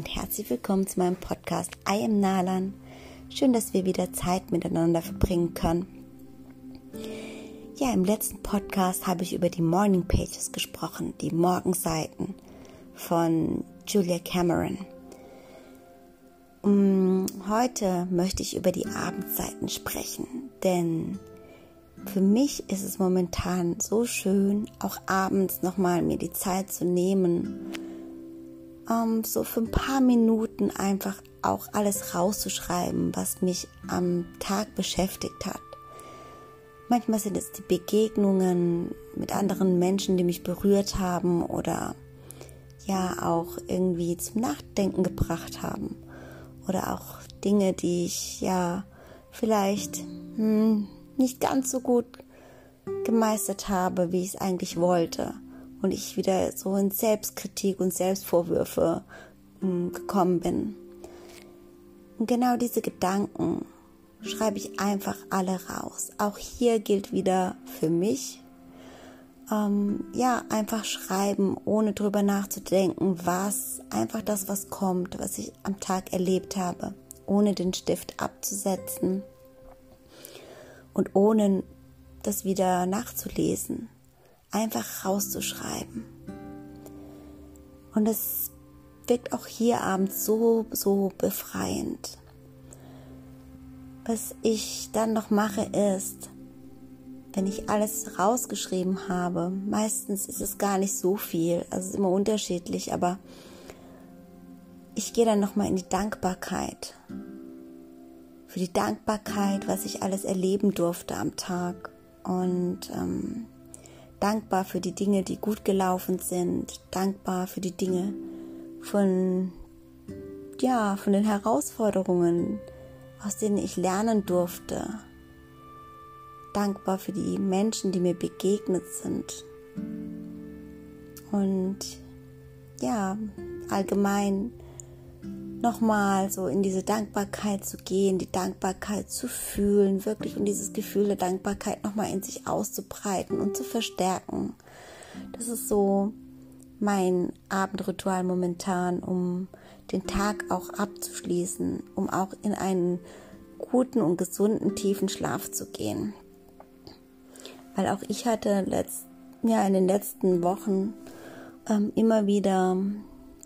und herzlich willkommen zu meinem Podcast I am Nalan. Schön, dass wir wieder Zeit miteinander verbringen können. Ja, im letzten Podcast habe ich über die Morning Pages gesprochen, die Morgenseiten von Julia Cameron. Mm, heute möchte ich über die Abendseiten sprechen, denn für mich ist es momentan so schön, auch abends nochmal mir die Zeit zu nehmen, ähm, so für ein paar Minuten einfach auch alles rauszuschreiben, was mich am Tag beschäftigt hat. Manchmal sind es die Begegnungen mit anderen Menschen, die mich berührt haben oder ja auch irgendwie zum Nachdenken gebracht haben. Oder auch Dinge, die ich ja vielleicht hm, nicht ganz so gut gemeistert habe, wie ich es eigentlich wollte und ich wieder so in Selbstkritik und Selbstvorwürfe hm, gekommen bin. Und genau diese Gedanken schreibe ich einfach alle raus. Auch hier gilt wieder für mich, ähm, ja, einfach schreiben, ohne drüber nachzudenken, was, einfach das, was kommt, was ich am Tag erlebt habe, ohne den Stift abzusetzen und ohne das wieder nachzulesen einfach rauszuschreiben. Und es wirkt auch hier abends so, so befreiend. Was ich dann noch mache ist, wenn ich alles rausgeschrieben habe, meistens ist es gar nicht so viel, also es ist immer unterschiedlich, aber ich gehe dann nochmal in die Dankbarkeit. Für die Dankbarkeit, was ich alles erleben durfte am Tag. Und ähm, dankbar für die Dinge, die gut gelaufen sind, dankbar für die Dinge von, ja, von den Herausforderungen, aus denen ich lernen durfte, dankbar für die Menschen, die mir begegnet sind. Und ja, allgemein nochmal so in diese Dankbarkeit zu gehen, die Dankbarkeit zu fühlen, wirklich und dieses Gefühl der Dankbarkeit nochmal in sich auszubreiten und zu verstärken. Das ist so mein Abendritual momentan, um den Tag auch abzuschließen, um auch in einen guten und gesunden tiefen Schlaf zu gehen. Weil auch ich hatte letzt, ja, in den letzten Wochen ähm, immer wieder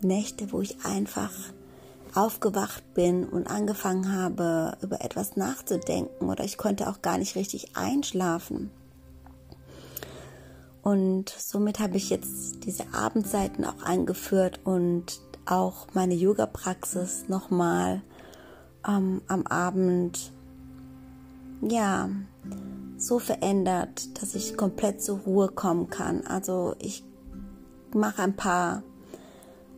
Nächte, wo ich einfach aufgewacht bin und angefangen habe, über etwas nachzudenken oder ich konnte auch gar nicht richtig einschlafen. Und somit habe ich jetzt diese Abendseiten auch eingeführt und auch meine Yoga-Praxis nochmal ähm, am Abend, ja, so verändert, dass ich komplett zur Ruhe kommen kann. Also ich mache ein paar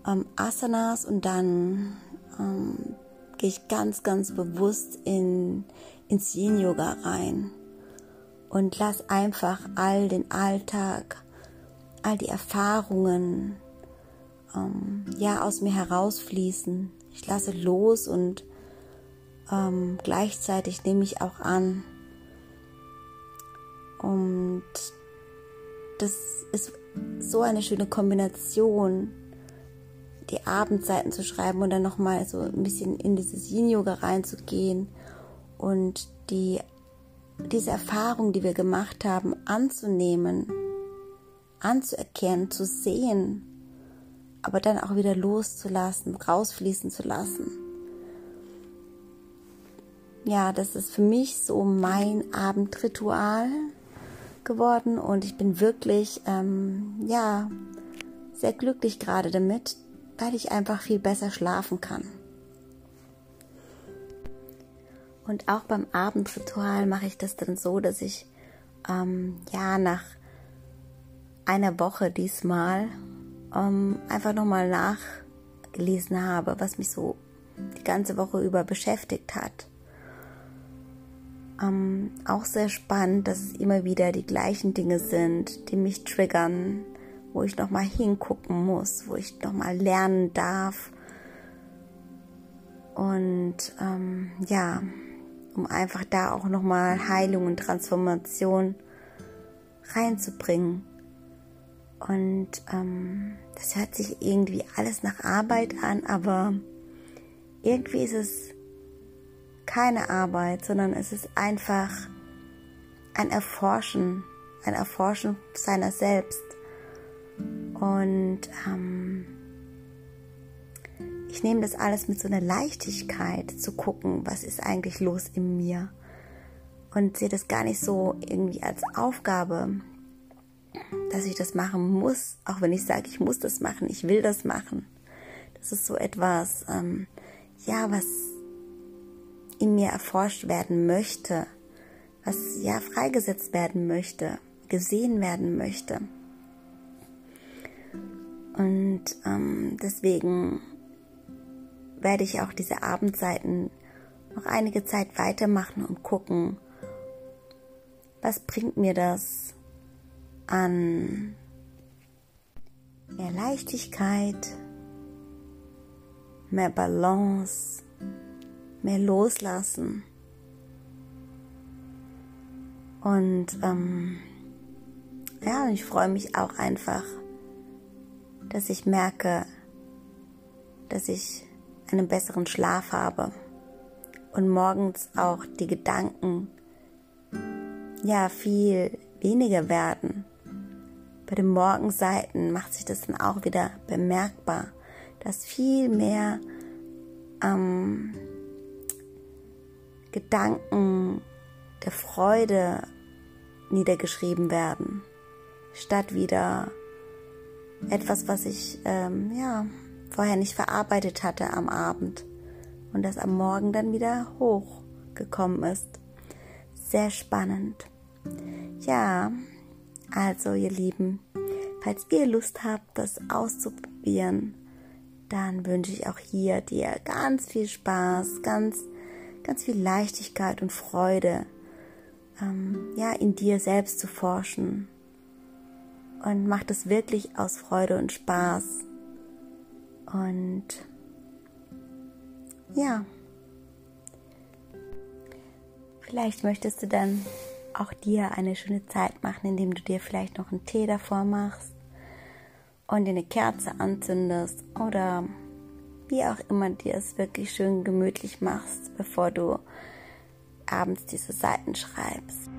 ähm, Asanas und dann ähm, gehe ich ganz, ganz bewusst in, ins Yin-Yoga rein und lass einfach all den Alltag, all die Erfahrungen ähm, ja aus mir herausfließen. Ich lasse los und ähm, gleichzeitig nehme ich auch an. Und das ist so eine schöne Kombination die Abendseiten zu schreiben und dann nochmal so ein bisschen in dieses Yin-Yoga reinzugehen und die, diese Erfahrung, die wir gemacht haben, anzunehmen, anzuerkennen, zu sehen, aber dann auch wieder loszulassen, rausfließen zu lassen. Ja, das ist für mich so mein Abendritual geworden und ich bin wirklich, ähm, ja, sehr glücklich gerade damit, weil ich einfach viel besser schlafen kann. Und auch beim Abendritual mache ich das dann so, dass ich ähm, ja nach einer Woche diesmal ähm, einfach nochmal nachgelesen habe, was mich so die ganze Woche über beschäftigt hat. Ähm, auch sehr spannend, dass es immer wieder die gleichen Dinge sind, die mich triggern, wo ich noch mal hingucken muss, wo ich noch mal lernen darf. Und ähm, ja, um einfach da auch noch mal Heilung und Transformation reinzubringen. Und ähm, das hört sich irgendwie alles nach Arbeit an, aber irgendwie ist es keine Arbeit, sondern es ist einfach ein Erforschen, ein Erforschen seiner selbst. Und ähm, ich nehme das alles mit so einer Leichtigkeit zu gucken, was ist eigentlich los in mir. Und sehe das gar nicht so irgendwie als Aufgabe, dass ich das machen muss, auch wenn ich sage, ich muss das machen, ich will das machen. Das ist so etwas, ähm, ja, was in mir erforscht werden möchte, was ja freigesetzt werden möchte, gesehen werden möchte. Und ähm, deswegen werde ich auch diese Abendzeiten noch einige Zeit weitermachen und gucken, was bringt mir das an mehr Leichtigkeit, mehr Balance, mehr Loslassen. Und ähm, ja, ich freue mich auch einfach, dass ich merke, dass ich einen besseren Schlaf habe und morgens auch die Gedanken ja viel weniger werden. Bei den Morgenseiten macht sich das dann auch wieder bemerkbar, dass viel mehr ähm, Gedanken der Freude niedergeschrieben werden, statt wieder etwas, was ich ähm, ja vorher nicht verarbeitet hatte am Abend und das am Morgen dann wieder hochgekommen ist. Sehr spannend. Ja, also ihr Lieben, falls ihr Lust habt, das auszuprobieren, dann wünsche ich auch hier dir ganz viel Spaß, ganz ganz viel Leichtigkeit und Freude, ähm, ja, in dir selbst zu forschen. Und mach das wirklich aus Freude und Spaß. Und ja, vielleicht möchtest du dann auch dir eine schöne Zeit machen, indem du dir vielleicht noch einen Tee davor machst und dir eine Kerze anzündest oder wie auch immer dir es wirklich schön gemütlich machst, bevor du abends diese Seiten schreibst.